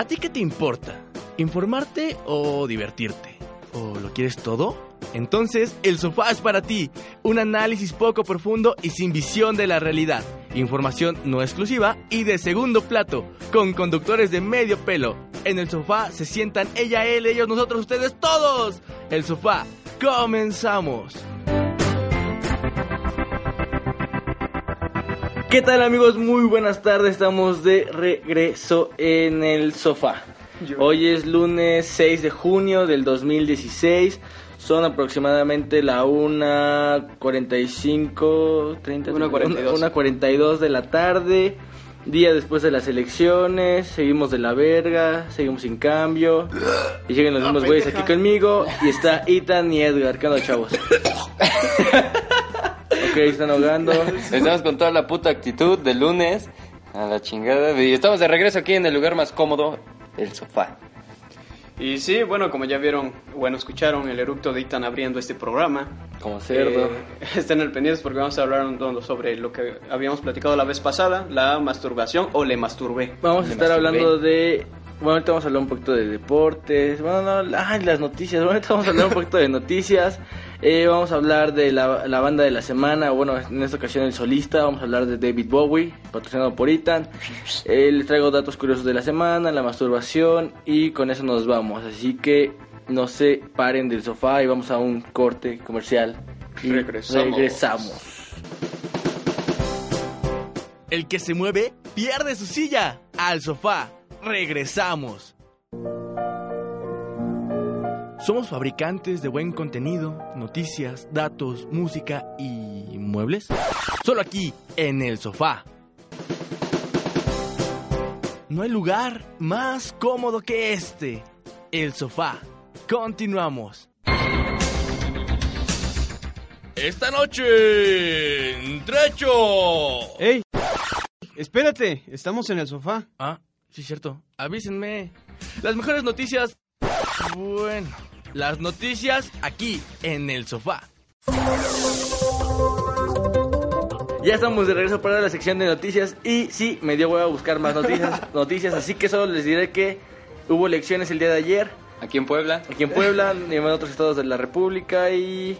¿A ti qué te importa? ¿Informarte o divertirte? ¿O lo quieres todo? Entonces, el sofá es para ti. Un análisis poco profundo y sin visión de la realidad. Información no exclusiva y de segundo plato, con conductores de medio pelo. En el sofá se sientan ella, él, ellos, nosotros, ustedes, todos. El sofá. Comenzamos. ¿Qué tal amigos? Muy buenas tardes, estamos de regreso en el sofá. Hoy es lunes 6 de junio del 2016, son aproximadamente la 1.45, 30, 1:42. 1.42 de la tarde, día después de las elecciones, seguimos de la verga, seguimos sin cambio, y llegan los mismos güeyes aquí conmigo, y está Ethan y Edgar, ¿qué onda chavos? ok, están ahogando. Estamos con toda la puta actitud de lunes a la chingada. Y estamos de regreso aquí en el lugar más cómodo, el sofá. Y sí, bueno, como ya vieron, bueno, escucharon el eructo de Itan abriendo este programa. Como cerdo. Eh, estén al pendientes porque vamos a hablar un poco sobre lo que habíamos platicado la vez pasada, la masturbación o le masturbé. Vamos a estar masturbé. hablando de. Bueno, ahorita vamos a hablar un poquito de deportes. Bueno, no, ay, las noticias. Bueno, ahorita vamos a hablar un poquito de noticias. Eh, vamos a hablar de la, la banda de la semana. Bueno, en esta ocasión el solista. Vamos a hablar de David Bowie, patrocinado por Ethan. Eh, les traigo datos curiosos de la semana, la masturbación. Y con eso nos vamos. Así que no se paren del sofá y vamos a un corte comercial. Y Regresamos. regresamos. El que se mueve pierde su silla. Al sofá. Regresamos. Somos fabricantes de buen contenido, noticias, datos, música y muebles. Solo aquí, en el sofá. No hay lugar más cómodo que este. El sofá. Continuamos. Esta noche, trecho. ¡Ey! Espérate, estamos en el sofá. Ah, sí, cierto. Avísenme. Las mejores noticias. Bueno, las noticias aquí en el sofá. Ya estamos de regreso para la sección de noticias y sí, me dio hueva a buscar más noticias, noticias, así que solo les diré que hubo elecciones el día de ayer Aquí en Puebla. aquí en Puebla y en otros estados de la República y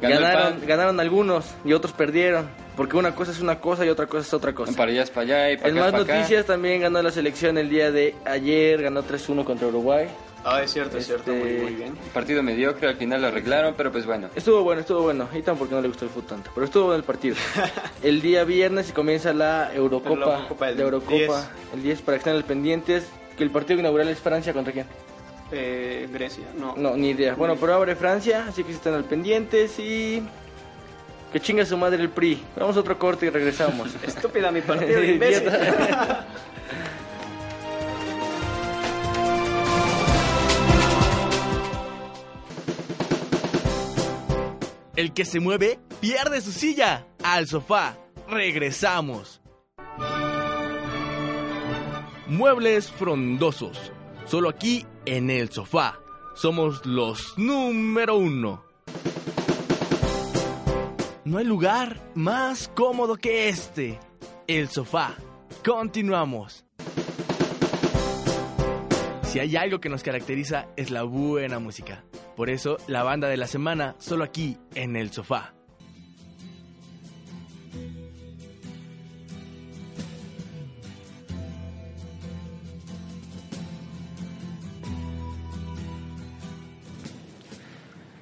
Ganó ganaron, ganaron algunos y otros perdieron, porque una cosa es una cosa y otra cosa es otra cosa. Para allá es para allá y para En acá más acá. noticias también ganó la selección el día de ayer, ganó 3-1 contra Uruguay. Ah, es cierto, es cierto, Este- muy, muy bien. Partido mediocre, al final lo arreglaron, pero pues bueno. Estuvo bueno, estuvo bueno. Y porque no le gustó el fútbol tanto, pero estuvo bueno el partido. el día viernes y comienza la Eurocopa, La Eurocopa del la Eurocopa 10. el 10 para que estén al pendientes, que el partido inaugural es Francia contra quién? Eh, Grecia, no. No, ni idea. Bueno, pero abre Francia, así que estén al pendientes y que chinga su madre el PRI. Vamos a otro corte y regresamos. Estúpida mi partido, imbécil. El que se mueve pierde su silla. Al sofá. Regresamos. Muebles frondosos. Solo aquí en el sofá. Somos los número uno. No hay lugar más cómodo que este. El sofá. Continuamos. Si hay algo que nos caracteriza es la buena música. Por eso, la banda de la semana solo aquí en el sofá.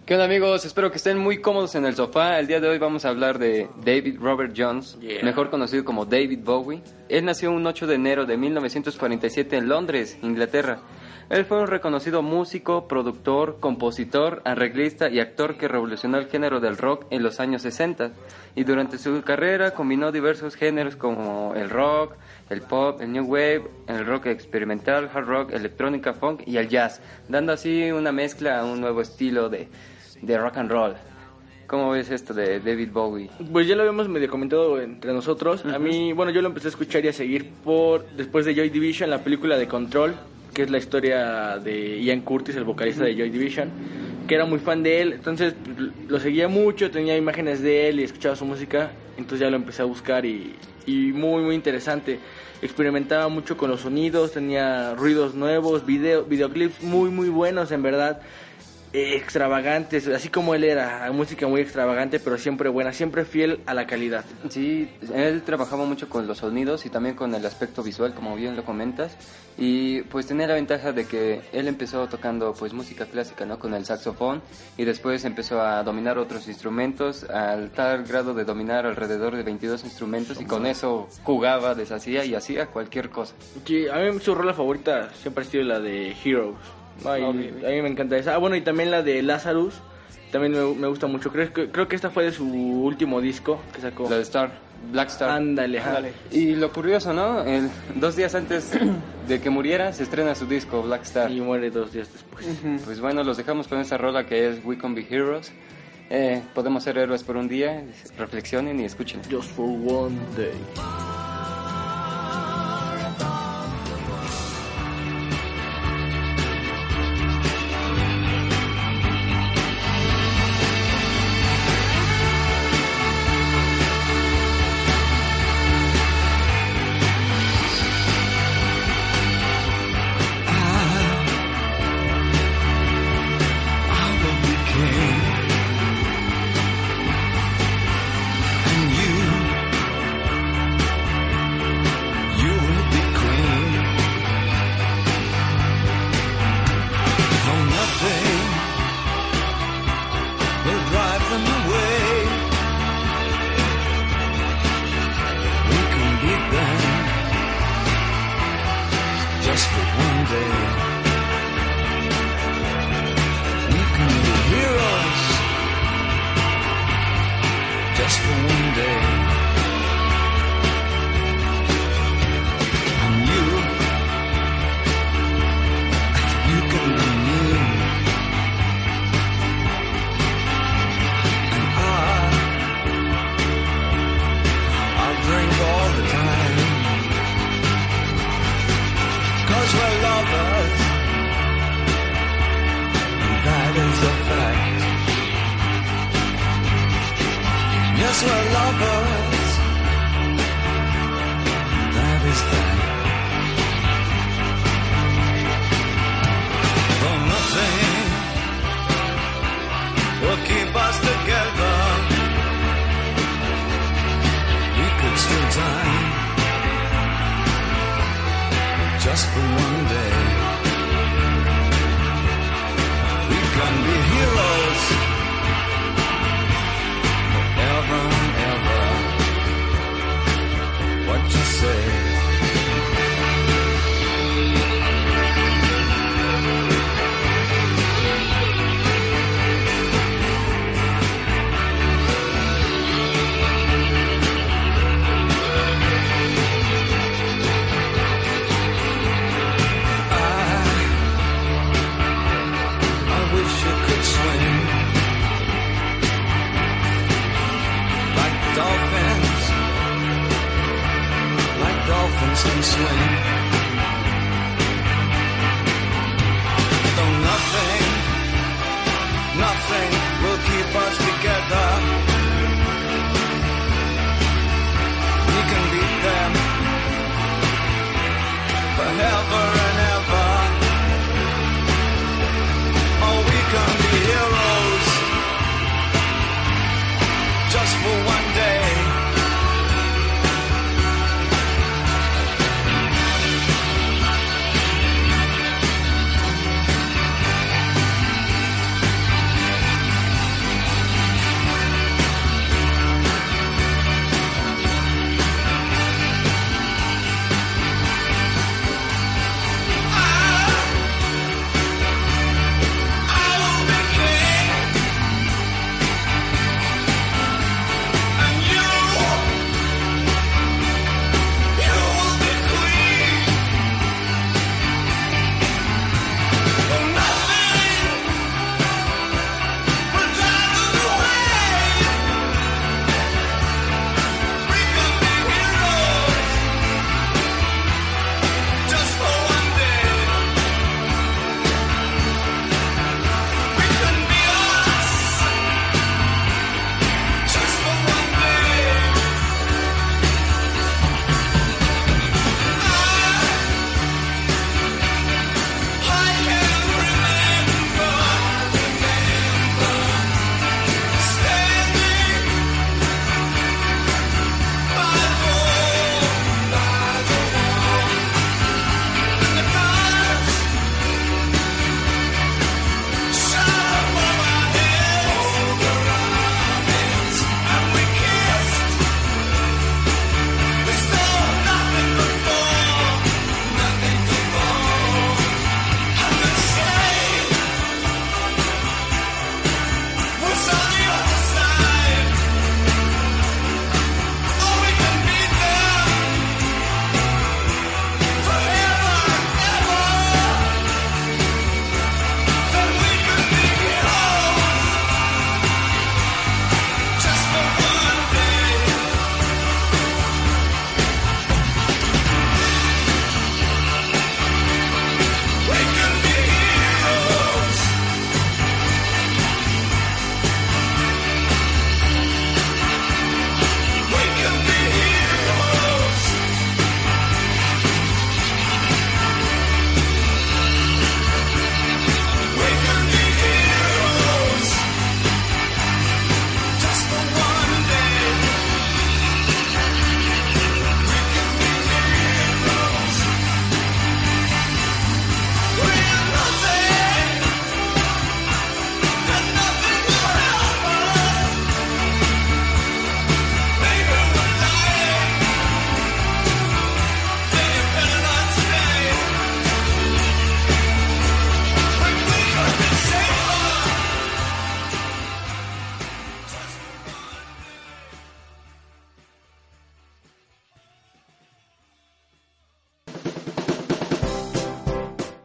¿Qué onda amigos? Espero que estén muy cómodos en el sofá. El día de hoy vamos a hablar de David Robert Jones, Yeah. mejor conocido como David Bowie. Él nació un 8 de enero de 1947 en Londres, Inglaterra. Él fue un reconocido músico, productor, compositor, arreglista y actor que revolucionó el género del rock en los años 60. Y durante su carrera combinó diversos géneros como el rock, el pop, el new wave, el rock experimental, hard rock, electrónica, funk y el jazz, dando así una mezcla a un nuevo estilo de, de rock and roll. ¿Cómo ves esto de David Bowie? Pues ya lo habíamos medio comentado entre nosotros. A mí, bueno, yo lo empecé a escuchar y a seguir por después de Joy Division, la película de Control, que es la historia de Ian Curtis, el vocalista de Joy Division, que era muy fan de él. Entonces lo seguía mucho, tenía imágenes de él y escuchaba su música. Entonces ya lo empecé a buscar y, y muy, muy interesante. experimentaba mucho con los sonidos, tenía ruidos nuevos, video, videoclips muy muy buenos en verdad, extravagantes, así como él era, música muy extravagante pero siempre buena, siempre fiel a la calidad. Sí, él trabajaba mucho con los sonidos y también con el aspecto visual, como bien lo comentas, y pues tenía la ventaja de que él empezó tocando pues música clásica, ¿no? Con el saxofón y después empezó a dominar otros instrumentos al tal grado de dominar alrededor de 22 instrumentos y con eso jugaba, deshacía y hacía cualquier cosa. Sí, a mí su rola favorita siempre ha sido la de Heroes. Ay, a mí me encanta esa. Ah, bueno, y también la de Lazarus. También me, me gusta mucho. Creo que, creo que esta fue de su último disco que sacó. La de Star, Black Star. Ándale. Ándale. Y lo curioso, ¿no? El- dos días antes de que muriera se estrena su disco Black Star. Y muere dos días después. Pues bueno, los dejamos con esta rola que es We Can Be Heroes. Eh, podemos ser héroes por un día. Reflexionen y escuchen. Just for one day.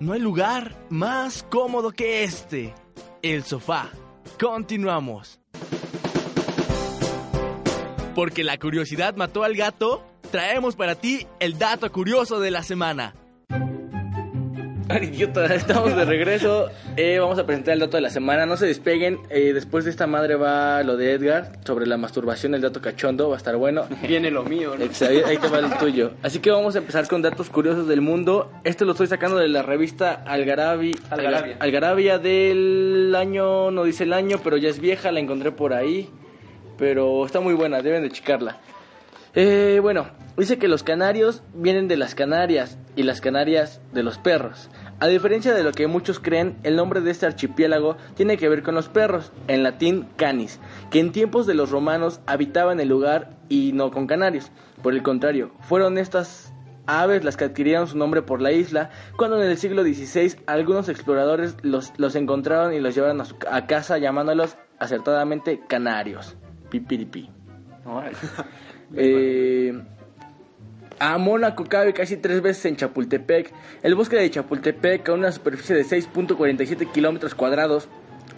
No hay lugar más cómodo que este, el sofá. Continuamos. Porque la curiosidad mató al gato, traemos para ti el dato curioso de la semana. Idiota, estamos de regreso. Eh, vamos a presentar el dato de la semana. No se despeguen. eh, después de esta madre va lo de Edgar sobre la masturbación, el dato cachondo. Va a estar bueno. Viene lo mío, ¿no? Ex- Ahí ahí te va el tuyo. Así que vamos a empezar con datos curiosos del mundo. Este lo estoy sacando de la revista Algarabi, Algarabia. Algarabia del año, no dice el año, pero ya es vieja, la encontré por ahí. Pero está muy buena, deben de checarla. Eh, bueno, dice que los canarios vienen de las Canarias y las Canarias de los perros. A diferencia de lo que muchos creen, el nombre de este archipiélago tiene que ver con los perros, en latín canis, que en tiempos de los romanos habitaban el lugar y no con canarios. Por el contrario, fueron estas aves las que adquirieron su nombre por la isla, cuando en el siglo XVI algunos exploradores los, los encontraron y los llevaron a, su- a casa llamándolos acertadamente canarios. Pipiripi. Eh, a Mónaco cabe casi tres veces en Chapultepec. El bosque de Chapultepec, a una superficie de 6.47 kilómetros cuadrados,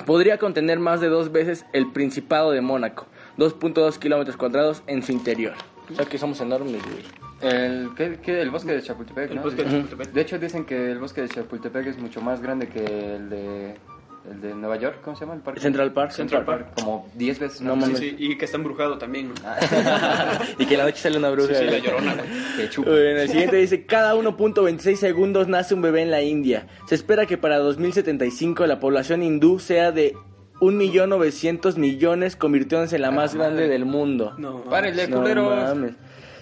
podría contener más de dos veces el Principado de Mónaco, 2.2 kilómetros cuadrados en su interior. O sea que somos enormes, güey. El, ¿qué, qué? el bosque de Chapultepec, El bosque de. Chapultepec. De hecho, dicen que el bosque de Chapultepec es mucho más grande que el de, el de Nueva York. ¿Cómo se llama el parque? Central Park. Central Park. Como 10 veces No. Sí, sí, y que está embrujado también, ¿no? y que en la noche sale una bruja. Sí, sí, la llorona. Que chupa. Bueno, el siguiente dice, cada 1.26 segundos nace un bebé en la India. Se espera que para 2075 la población hindú sea de 1.900.000 millones, convirtiéndose en la más grande del mundo. No, Párenle, No culeros. mames.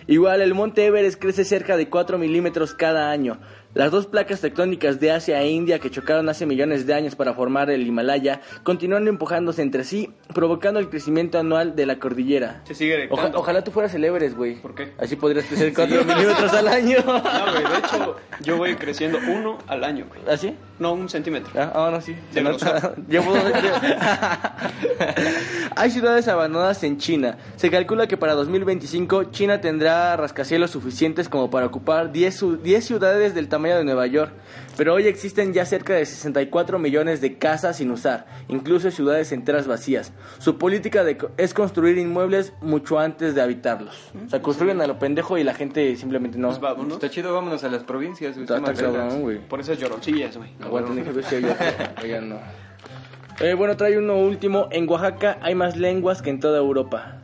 Igual, el monte Everest crece cerca de 4 milímetros cada año. Las dos placas tectónicas de Asia e India que chocaron hace millones de años para formar el Himalaya continúan empujándose entre sí, provocando el crecimiento anual de la cordillera. Se sigue Oja- ojalá tú fueras el Everest, güey. ¿Por qué? Así podrías crecer 4 milímetros al año. No, güey, de hecho, yo voy creciendo uno al año, güey. ¿Así? No, un centímetro. Ah, ah, no, sí. De Se nota. que- Hay ciudades abandonadas en China. Se calcula que para 2025 China tendrá rascacielos suficientes como para ocupar 10, su- 10 ciudades del tamaño de Nueva York. Pero hoy existen ya cerca de 64 millones de casas sin usar, incluso ciudades enteras vacías. Su política de co- es construir inmuebles mucho antes de habitarlos. O sea, construyen a lo pendejo y la gente simplemente no. Pues vámonos. Está chido, vámonos a las provincias. güey, Está- está está más vergas. cabrón, güey. Por esas lloroncillas, güey. Aguanten. Oigan, no. Eh, bueno, trae uno último. En Oaxaca hay más lenguas que en toda Europa.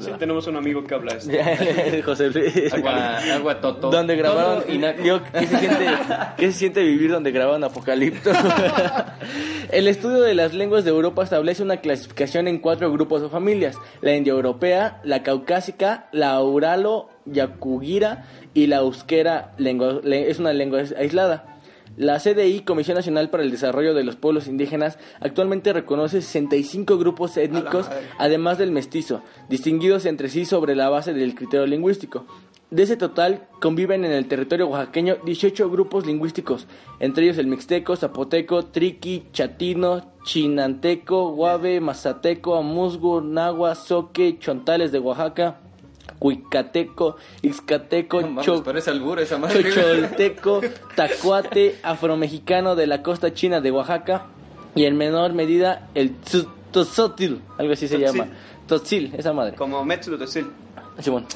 Sí, tenemos un amigo que habla esto. José Luis. Agua, agua toto. Donde grabaron. Toto y na- Yo, ¿qué, se siente, ¿Qué se siente vivir donde grabaron Apocalipto? El estudio de las lenguas de Europa establece una clasificación en cuatro grupos o familias: la indoeuropea, la caucásica, la auralo-yacugira y la euskera. Lengua, le- es una lengua aislada. La CDI, Comisión Nacional para el Desarrollo de los Pueblos Indígenas, actualmente reconoce 65 grupos étnicos, además del mestizo, distinguidos entre sí sobre la base del criterio lingüístico. De ese total, conviven en el territorio oaxaqueño 18 grupos lingüísticos, entre ellos el mixteco, zapoteco, triqui, chatino, chinanteco, guave, mazateco, amuzgo, nahua, soque, chontales de Oaxaca, cuicateco, ixcateco, No cho- esa madre. güey. Chocholteco, tacuate, afromexicano de la costa china de Oaxaca y en menor medida el tzotzil, algo así se Tzotzil. llama. Tzotzil, esa madre. Como Metsu Sil. Simón.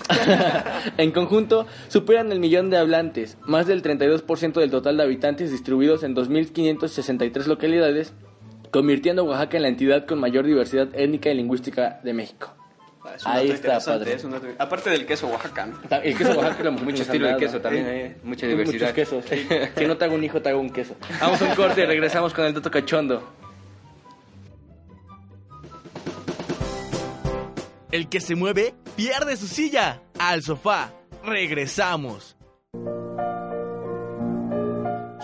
en conjunto, superan el millón de hablantes, más del 32% del total de habitantes distribuidos en 2.563 localidades, convirtiendo a Oaxaca en la entidad con mayor diversidad étnica y lingüística de México. Ah, es un Ahí dato está, padre. es un dato- Aparte del queso oaxacano. El queso Oaxaca lo Mucho estilo de queso también, eh. Mucha diversidad. Muchos quesos. Si no te hago un hijo, te hago un queso. Vamos a un corte y regresamos con el dato cachondo. El que se mueve pierde su silla. Al sofá. Regresamos.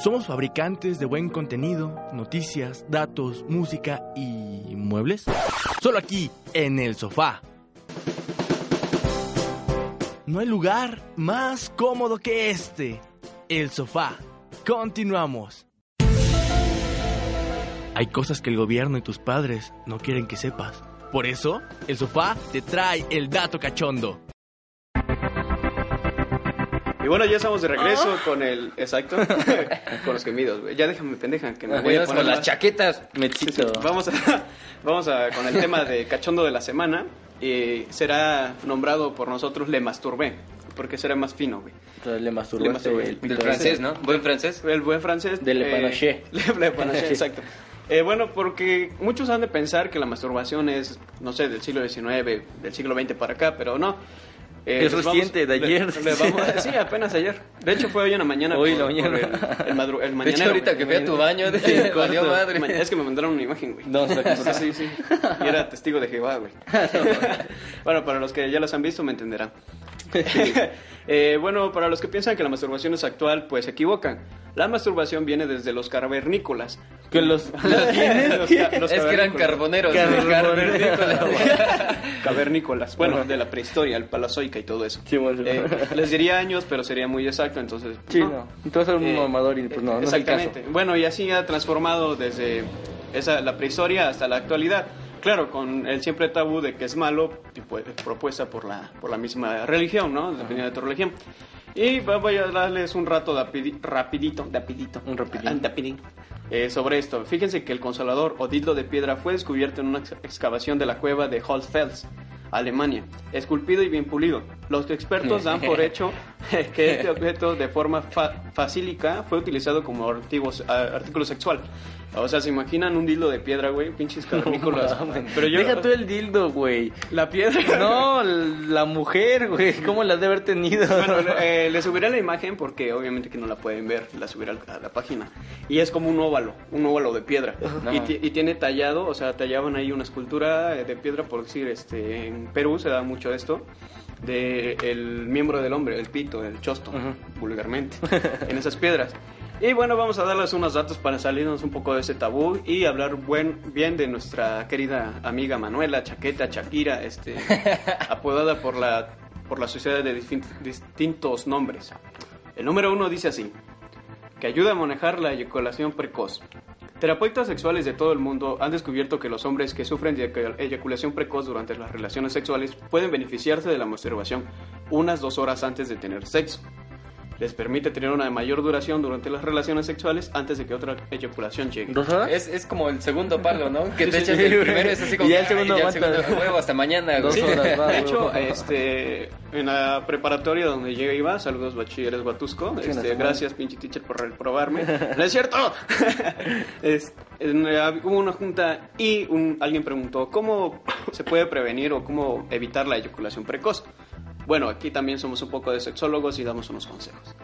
Somos fabricantes de buen contenido, noticias, datos, música y muebles. Solo aquí, en el sofá. No hay lugar más cómodo que este. El sofá. Continuamos. Hay cosas que el gobierno y tus padres no quieren que sepas. Por eso, el sofá te trae el dato cachondo. Y bueno, ya estamos de regreso con el. Exacto. con los gemidos, güey. Ya déjame, pendeja, que me voy a poner con las chaquetas. Sí, Mechito. sí. Vamos, a, vamos a, con el tema de cachondo de la semana. Y será nombrado por nosotros Le Masturbé. Porque será más fino, güey. Entonces le masturbé. el Del francés, ¿no? Buen francés. El buen francés. De Le Panaché. Le, Le Panaché, exacto. Eh, bueno, porque muchos han de pensar que la masturbación es, no sé, del siglo XIX, del siglo XX para acá, pero no. Eh, Es de ayer. le vamos- sí, apenas ayer. De hecho, fue hoy en la mañana. Hoy por- la mañana. El, el, madru- el De hecho, mañanero, ahorita que fui a tu baño, de corto. madre. Ma- Es que me mandaron una imagen, güey. No, Porque sí, sí. Y era testigo de Jehová, güey. bueno, para los que ya las han visto, me entenderán. Eh, bueno, para los que piensan que la masturbación es actual, pues se equivocan. La masturbación viene desde los cavernícolas. Que los- Los Es que eran cavernícolas. carboneros. Cavernícolas. Bueno, de la prehistoria, el palazoica y todo eso. Sí, bueno. Eh, les diría años, pero sería muy exacto, entonces... Sí, no. Entonces era un Eh, mamador y pues no, no es el caso. Exactamente. Bueno, y así ha transformado desde esa, la prehistoria hasta la actualidad. Claro, con el siempre tabú de que es malo, tipo, propuesta por la, por la misma religión, ¿no? Dependiendo de tu religión. Y voy a darles un rato rapidi- rapidito, rapidito, Un rapidín. eh, sobre esto. Fíjense que el consolador o dildo de piedra fue descubierto en una ex- excavación de la cueva de Holzfels, Alemania, esculpido y bien pulido. Los expertos dan por hecho que este objeto de forma fa- facílica fue utilizado como artigos- artículo sexual. O sea, ¿se imaginan un dildo de piedra, güey? Pinches cavernícolas. Pero yo... Deja tú el dildo, güey. La piedra... No, la mujer, güey. ¿Cómo la has de haber tenido? Bueno, eh, le subiré la imagen porque obviamente que no la pueden ver, la subiré a la página. Y es como un óvalo, un óvalo de piedra. Y, y tiene tallado, o sea, tallaban ahí una escultura eh, de piedra, por decir, este, en Perú se da mucho esto, de el miembro del hombre, el pito, el chosto, Ujú. vulgarmente, en esas piedras. Y bueno, vamos a darles unos datos para salirnos un poco de ese tabú y hablar buen, bien de nuestra querida amiga Manuela Chaqueta Shakira, este, apodada por la, por la sociedad de distin- distintos nombres. El número uno dice así, que ayuda a manejar la eyaculación precoz. Terapeutas sexuales de todo el mundo han descubierto que los hombres que sufren de eyac- eyaculación precoz durante las relaciones sexuales pueden beneficiarse de la masturbación unas dos horas antes de tener sexo. Les permite tener una mayor duración durante las relaciones sexuales antes de que otra eyaculación llegue. ¿Dos horas? Es, es como el segundo palo, ¿no? Que te echas sí, el güey. primero es así como. Y ya el "Ay, segundo ya aguanta". segundo, huevo, hasta mañana. Dos horas, va, De hecho, este, en la preparatoria donde yo iba, saludos bachilleres Guatusco, este, gracias pinche teacher por reprobarme. ¡No es cierto! Es- en, hubo una junta y un, alguien preguntó cómo se puede prevenir o cómo evitar la eyaculación precoz. Bueno, aquí también somos un poco de sexólogos y damos unos consejos.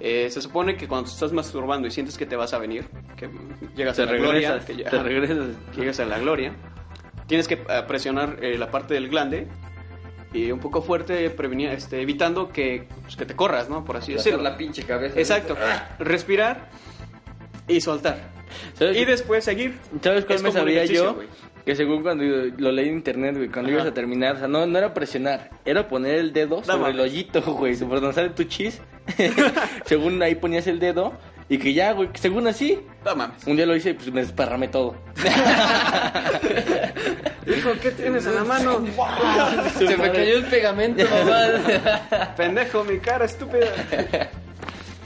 Eh, se supone que cuando estás masturbando y sientes que te vas a venir, que llegas Te a la gloria, que ya- te regresas. que llegas a la gloria, tienes que eh, presionar eh, la parte del glande y un poco fuerte, prevenir, este, evitando que, pues, que te corras, ¿no? Por así decirlo. la pinche cabeza. Exacto. Respirar y soltar. ¿Sabes Y después seguir. ¿Sabes cuál Es me ejercicio, yo? Que según cuando lo leí en internet, güey, cuando Ajá. ibas a terminar, o sea, no, no era presionar, era poner el dedo sobre el hoyito, güey, por donde sale tu chis. según ahí ponías el dedo y que ya, güey, según así. No mames. Un día lo hice y pues me desparramé todo. Hijo, ¿qué tienes en la mano? Se me cayó el pegamento, mamá. Pendejo, mi cara estúpida.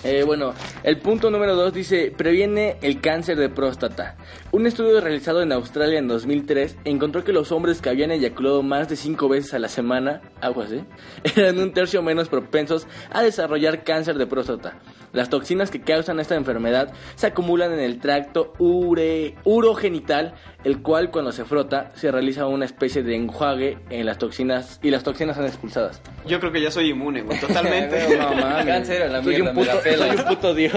Eh, bueno, el punto número 2 dice, previene el cáncer de próstata. Un estudio realizado en Australia en 2003 encontró que los hombres que habían eyaculado más de 5 veces a la semana, aguas, ¿eh? eran un tercio menos propensos a desarrollar cáncer de próstata. Las toxinas que causan esta enfermedad se acumulan en el tracto ure, urogenital, el cual cuando se frota se realiza una especie de enjuague en las toxinas y las toxinas son expulsadas. Yo creo que ya soy inmune, güey, totalmente. No mames. Cáncer a la soy mierda, un me puto, la pela. soy un puto dios.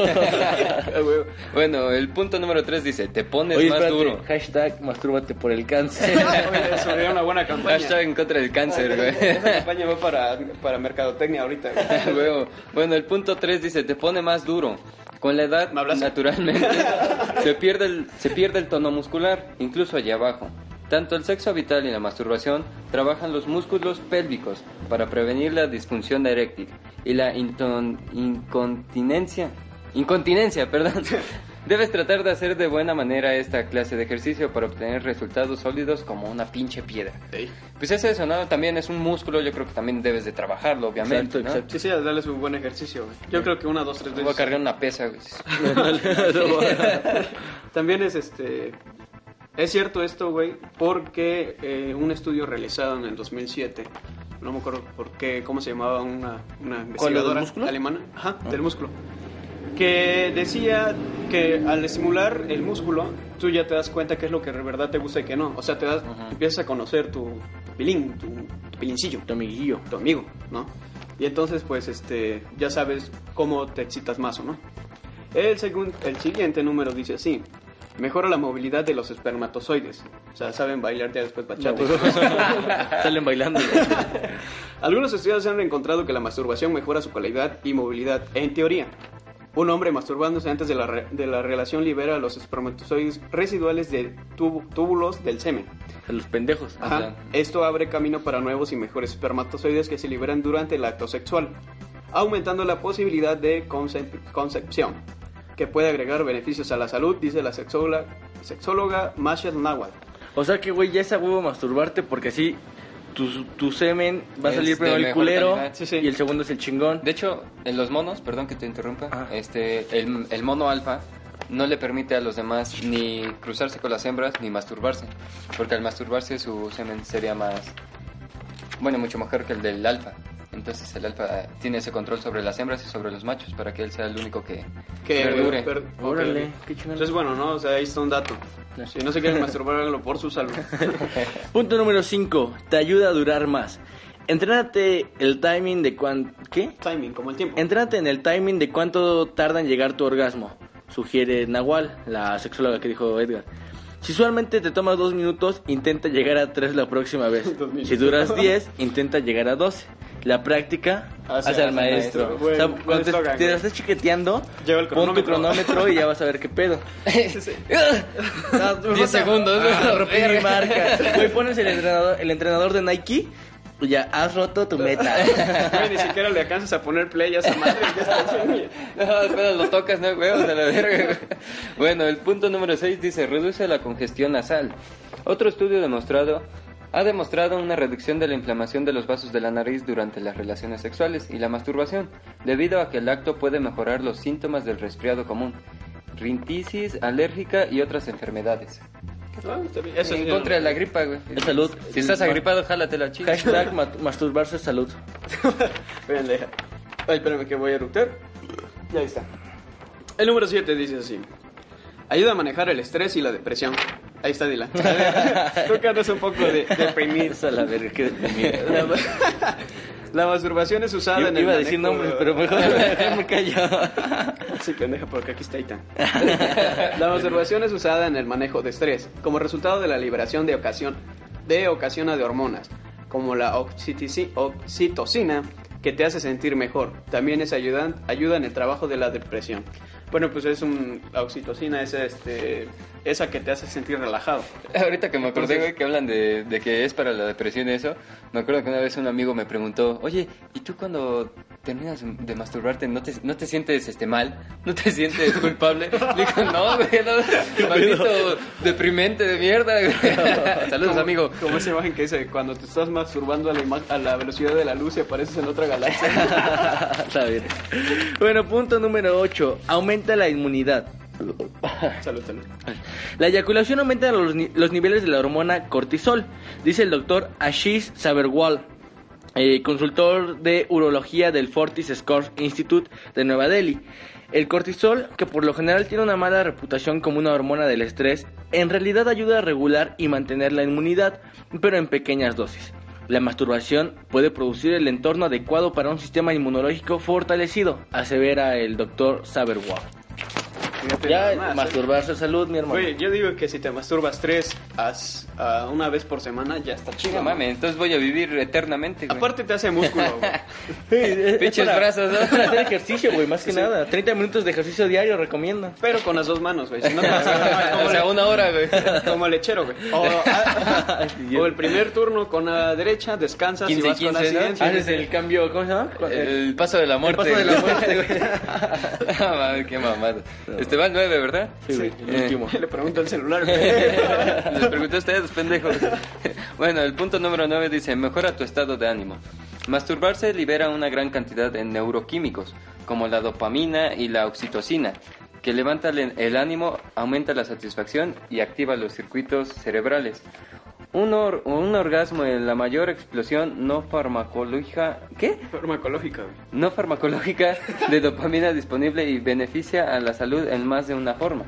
bueno, el punto número 3 dice: Te pones Oye, más espérate, duro. hashtag mastúrbate por el cáncer. Oye, Eso sería una buena campaña. Hashtag en contra del cáncer, güey. Esa campaña va para, para mercadotecnia ahorita. güey. Bueno, el punto 3 dice, te pone más duro. Con la edad, naturalmente, se pierde, el, se pierde el tono muscular, incluso allá abajo. Tanto el sexo habitual y la masturbación trabajan los músculos pélvicos para prevenir la disfunción eréctil y la inton- incontinencia. Incontinencia, perdón. Debes tratar de hacer de buena manera esta clase de ejercicio para obtener resultados sólidos como una pinche piedra. Sí, Pues es eso, ¿no? También es un músculo, yo creo que también debes de trabajarlo, obviamente. Exacto, ¿no? exacto. sí, sí, a darles un buen ejercicio. güey. Yo creo que una, dos, tres Voy a veces. cargar una pesa, güey. También es este. Es cierto esto, güey, porque eh, un estudio realizado en el 2007, no me acuerdo por qué, cómo se llamaba una, una investigadora alemana, ajá, del músculo, que decía que al estimular el músculo, tú ya te das cuenta qué es lo que de verdad te gusta y qué no. O sea, te das, empiezas a conocer tu, tu pilín, tu, tu pilincillo Tu amiguillo. tu amigo, ¿no? Y entonces, pues, este, ya sabes cómo te excitas más o no. El, segun- el siguiente número dice así. Mejora la movilidad de los espermatozoides. O sea, saben bailar ya después bachata. Salen bailando. Algunos estudios han encontrado que la masturbación mejora su calidad y movilidad. En teoría, un hombre masturbándose antes de la, re- de la relación libera los espermatozoides residuales de túbulos del semen. A los pendejos. Ajá. Esto abre camino para nuevos y mejores espermatozoides que se liberan durante el acto sexual, aumentando la posibilidad de concep- concepción, que puede agregar beneficios a la salud, dice la sexóloga, sexóloga Mashel Nawal. O sea que, güey, ya es a huevo masturbarte porque así tu, tu semen va a salir primero el culero calidad. Sí, sí. y el segundo es el chingón. De hecho, en los monos, perdón que te interrumpa, Ajá. este, el, el mono alfa no le permite a los demás ni cruzarse con las hembras ni masturbarse, porque al masturbarse su semen sería más, bueno, mucho mejor que el del alfa. Entonces el alfa tiene ese control sobre las hembras y sobre los machos para que él sea el único que, Que perdure. per- Órale, ok. qué chingón. Entonces, bueno, ¿no? O sea, ahí está un dato. Si no se quieren masturbar, háganlo por su salud. Punto número 5. Te ayuda a durar más. Entrénate el timing de cuán... ¿Qué? Timing, como el tiempo. Entrate en el timing de cuánto tarda en llegar tu orgasmo, sugiere Nahual, la sexóloga que dijo Edgar. Si usualmente te tomas dos minutos, intenta llegar a tres la próxima vez. Si duras 10, intenta llegar a 12. La práctica Hace- hace al maestro. maestro. Buen- o sea, buen cuando te, te estés chiqueteando, el pon tu cronómetro. y ya vas a ver qué pedo. No, me 10 falta- segundos, ¿no? Ah, marca. Güey, pones el entrenador, el entrenador de Nike ya has roto tu meta. Güey, ni siquiera le alcanzas a poner play a esa madre. No, espera, lo tocas, no, huevos a la verga. güey. Bueno, el punto número 6 dice, reduce la congestión nasal. Otro estudio demostrado ha demostrado una reducción de la inflamación de los vasos de la nariz durante las relaciones sexuales y la masturbación, debido a que el acto puede mejorar los síntomas del resfriado común, rintitis alérgica y otras enfermedades. Ah, está bien. Eso en sí, contra de la gripa, güey. Es salud. Si estás agripado, jálate la chica. Hashtag ma- masturbarse es salud. Pendeja. Ay, espérame que voy a eructar. Ya está. El número 7 dice así. Ayuda a manejar el estrés y la depresión. Ahí está, Dylan. Tú que andas un poco de, deprimido. Esa la verga, qué deprimido. La, masturbación es usada Yo en el iba a decir nombres, pero mejor, mejor me callo. Sí, pendeja, porque aquí está Itan. La masturbación es usada en el manejo de estrés, como resultado de la liberación de ocasión de ocasiona de hormonas, como la oxitocina, que te hace sentir mejor. También es ayudan, ayuda en el trabajo de la depresión. Bueno, pues es un la oxitocina es este esa que te hace sentir relajado. Ahorita que me acordé, güey, que hablan de, de que es para la depresión eso, me acuerdo que una vez un amigo me preguntó, oye, ¿y tú cuando terminas de masturbarte no te, no te sientes este mal? ¿No te sientes culpable? Le digo, no, güey, no, maldito deprimente de mierda, güey. Saludos, Como- amigo. Como esa imagen que dice, cuando te estás masturbando a la, ima- a la velocidad de la luz y apareces en otra galaxia. Está bien. Bueno, punto número 8. Aumenta la inmunidad. salud, salud. La eyaculación aumenta los, ni- los niveles de la hormona cortisol, dice el doctor Ashish Saberwal, eh, consultor de urología del Fortis Scores Institute de Nueva Delhi. El cortisol, que por lo general tiene una mala reputación como una hormona del estrés, en realidad ayuda a regular y mantener la inmunidad, pero en pequeñas dosis. La masturbación puede producir el entorno adecuado para un sistema inmunológico fortalecido, asevera el doctor Saberwal. Fíjate Ya, nada más, ¿eh? masturbarse es salud, mi hermano. Oye, yo digo que si te masturbas tres, haz a una vez por semana, ya está chido. No mames, entonces voy a vivir eternamente, güey. Aparte te hace músculo, güey. Es Pinches brazos, ¿no? para hacer ejercicio, güey, más que nada. 30 minutos de ejercicio diario recomiendo. Pero con las dos manos, güey. Si no te vas a o sea, le- una hora, güey. como lechero, güey. O, ah, o el primer turno con la derecha, descansas y 15, vas con la 15, ¿no? Haces el cambio, ¿cómo se llama? El paso de la muerte. paso de la muerte, güey. Ah, qué mamada. Este va el 9, ¿verdad? Sí, güey, el Eh, último. Le pregunto el celular. Les pregunté a ustedes, pendejos. Bueno, el punto número 9 dice, mejora tu estado de ánimo. Masturbarse libera una gran cantidad de neuroquímicos, como la dopamina y la oxitocina, que levanta el ánimo, aumenta la satisfacción y activa los circuitos cerebrales. Un, or- un orgasmo en la mayor explosión no farmacológica... ¿Qué? Farmacológica, no farmacológica de dopamina disponible y beneficia a la salud en más de una forma.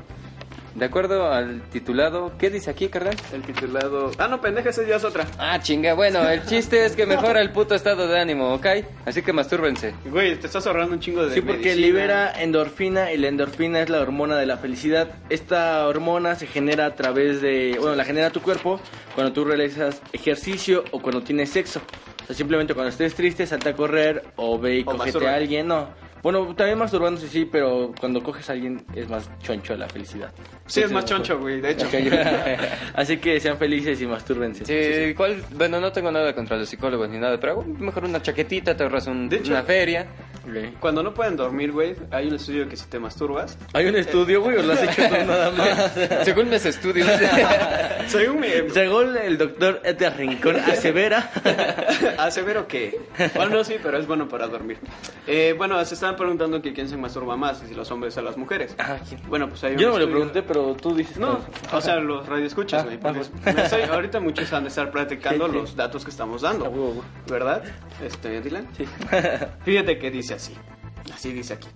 De acuerdo al titulado, ¿qué dice aquí, carnal? El titulado. Ah, no, pendeja, esa ya es otra. Ah, chinga, bueno, el chiste es que mejora el puto estado de ánimo, ¿ok? Así que mastúrbense. Güey, te estás ahorrando un chingo de Sí, porque medicina. libera endorfina y la endorfina es la hormona de la felicidad. Esta hormona se genera a través de, bueno, la genera tu cuerpo cuando tú realizas ejercicio o cuando tienes sexo. O sea, simplemente cuando estés triste, salta a correr o ve y O masturba. a alguien. No. Bueno, también masturbándose sí, pero cuando coges a alguien es más choncho la felicidad. Sí, es más choncho, güey, de hecho. Así que sean felices y mastúrbense. Sí, ¿cuál? Bueno, no tengo nada contra los psicólogos ni nada, pero hago mejor una chaquetita, te ahorras un- De hecho- una feria. Cuando no pueden dormir, güey, hay un estudio que si te masturbas. Hay un estudio, güey, o lo has hecho tú nada más. Según mis estudios. Según mi. Según el doctor Edgar Rincón asevera. Asevero que. Bueno, no, sí, pero es bueno para dormir. Eh, bueno, se preguntando que quién se masturba más, si los hombres o las mujeres. Ah, ¿quién? Bueno, pues hay Yo no me lo estudio- pregunté, pero tú dices. No, o sea, los radioescuchas, Ah, güey. ah, ahorita muchos han de estar platicando Sí, sí. los datos que estamos dando. ¿Verdad? Este, Dylan. Sí. Fíjate que dice así. Así dice aquí.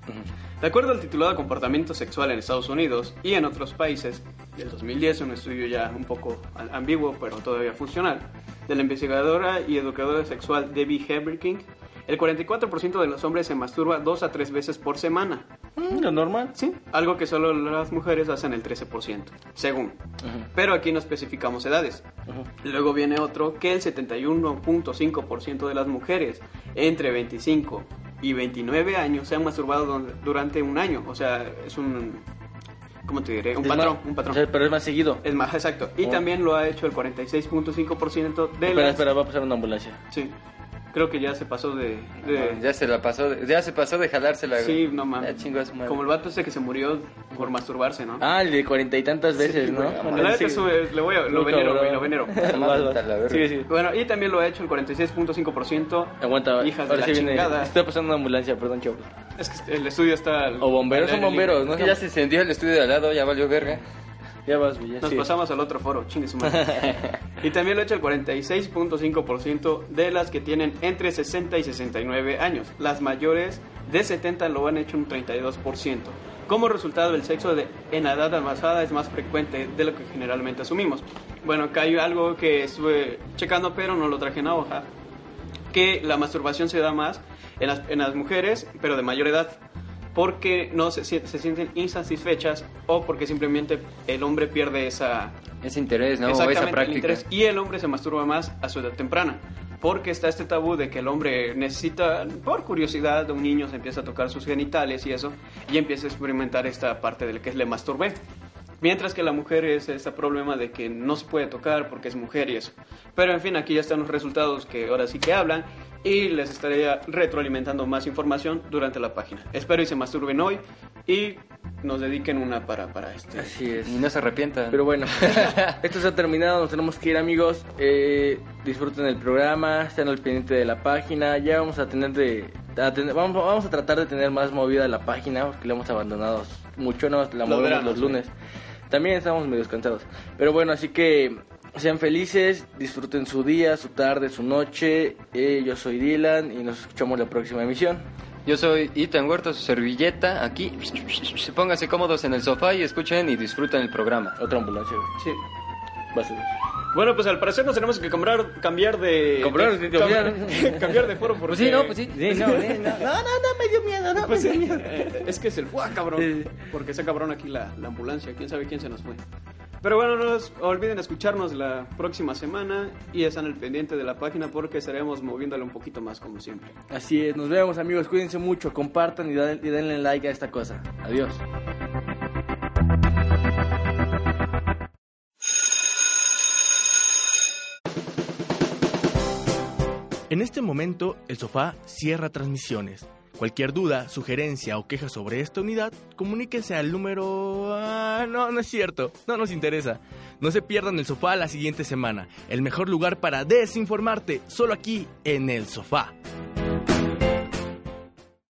De acuerdo al titulado Comportamiento Sexual en Estados Unidos y en otros países, del 2010, un estudio ya un poco ambiguo, pero todavía funcional, de la investigadora y educadora sexual Debbie Heberking, el 44% de los hombres se masturba dos a tres veces por semana. Mm, Lo normal. Sí, algo que solo las mujeres hacen el 13%, según. Pero aquí no especificamos edades. Luego viene otro que el 71.5% de las mujeres entre 25 y 29 años se han masturbado durante un año. O sea, es un... ¿Cómo te diré? Un Es patrón, más- un patrón. o sea, pero es más seguido. Es más, exacto. Y Oh. también lo ha hecho el 46.5% de Espera, las... espera, va a pasar una ambulancia. Sí, creo que ya se pasó de... de- ya se la pasó, de- ya se pasó de jalársela. Sí, no mames. Como el vato ese que se murió por masturbarse, ¿no? Ah, el de cuarenta y tantas veces, ¿no? La verdad Sí. es- le voy a, lo venero, cabrón. güey, lo venero. La. Sigue, sigue. Bueno, y también lo ha hecho el 46.5%. Aguanta, Hijas de ahora la sí viene. chingada. Está pasando una ambulancia, perdón, chavos. Es que el estudio está... O bomberos, son bomberos, ¿no? Es que ya se encendió el estudio de al lado, ya valió verga. Ya vas, ya Nos sí. pasamos al otro foro, chingue su madre. y también lo ha hecho el 46.5% de las que tienen entre 60 y 69 años. Las mayores de 70 lo han hecho un 32%. Como resultado, el sexo de, en la edad avanzada es más frecuente de lo que generalmente asumimos. Bueno, acá hay algo que estuve checando, pero no lo traje en la hoja. Que la masturbación se da más en las, en las mujeres, pero de mayor edad. Porque no se, se sienten insatisfechas o porque simplemente el hombre pierde esa, Ese interés, ¿no? O esa el práctica. interés. Y el hombre se masturba más a su edad temprana. Porque está este tabú de que el hombre necesita, por curiosidad, de un niño se empieza a tocar sus genitales y eso, y empieza a experimentar esta parte del que es le masturbé. Mientras que la mujer es este problema de que no se puede tocar porque es mujer y eso. Pero en fin, aquí ya están los resultados que ahora sí que hablan y les estaré retroalimentando más información durante la página. Espero y se masturben hoy y nos dediquen una para, para este. Así es. Y no se arrepienta. Pero bueno, esto se ha terminado, nos tenemos que ir amigos. Eh, disfruten el programa, estén al pendiente de la página. Ya vamos a tener de... a tener- vamos, vamos a tratar de tener más movida la página porque la hemos abandonado mucho, no la movemos los sí. lunes. También estamos medio cansados. Pero bueno, así que sean felices, disfruten su día, su tarde, su noche. Eh, yo soy Dylan y nos escuchamos la próxima emisión. Yo soy Ethan Huerta, su servilleta, aquí. Pónganse cómodos en el sofá y escuchen y disfruten el programa. Otra ambulancia. Sí. Va a ser. Bueno, pues al parecer nos tenemos que comprar, cambiar de... Comprar, de- cambiar. cambiar de foro porque... Pues sí, no, pues sí. Sí, no, no, no, no, no, me dio miedo, no, Pues me dio miedo. eh, es que es el fuá, cabrón. Porque ese cabrón aquí la, la ambulancia, quién sabe quién se nos fue. Pero bueno, no os olviden escucharnos la próxima semana y están al pendiente de la página porque estaremos moviéndole un poquito más como siempre. Así es, nos vemos amigos, cuídense mucho, compartan y, dan- y denle like a esta cosa. Adiós. En este momento, el sofá cierra transmisiones. Cualquier duda, sugerencia o queja sobre esta unidad, comuníquese al número... Ah, no, no es cierto, no nos interesa. No se pierdan el sofá la siguiente semana, el mejor lugar para desinformarte, solo aquí en el sofá.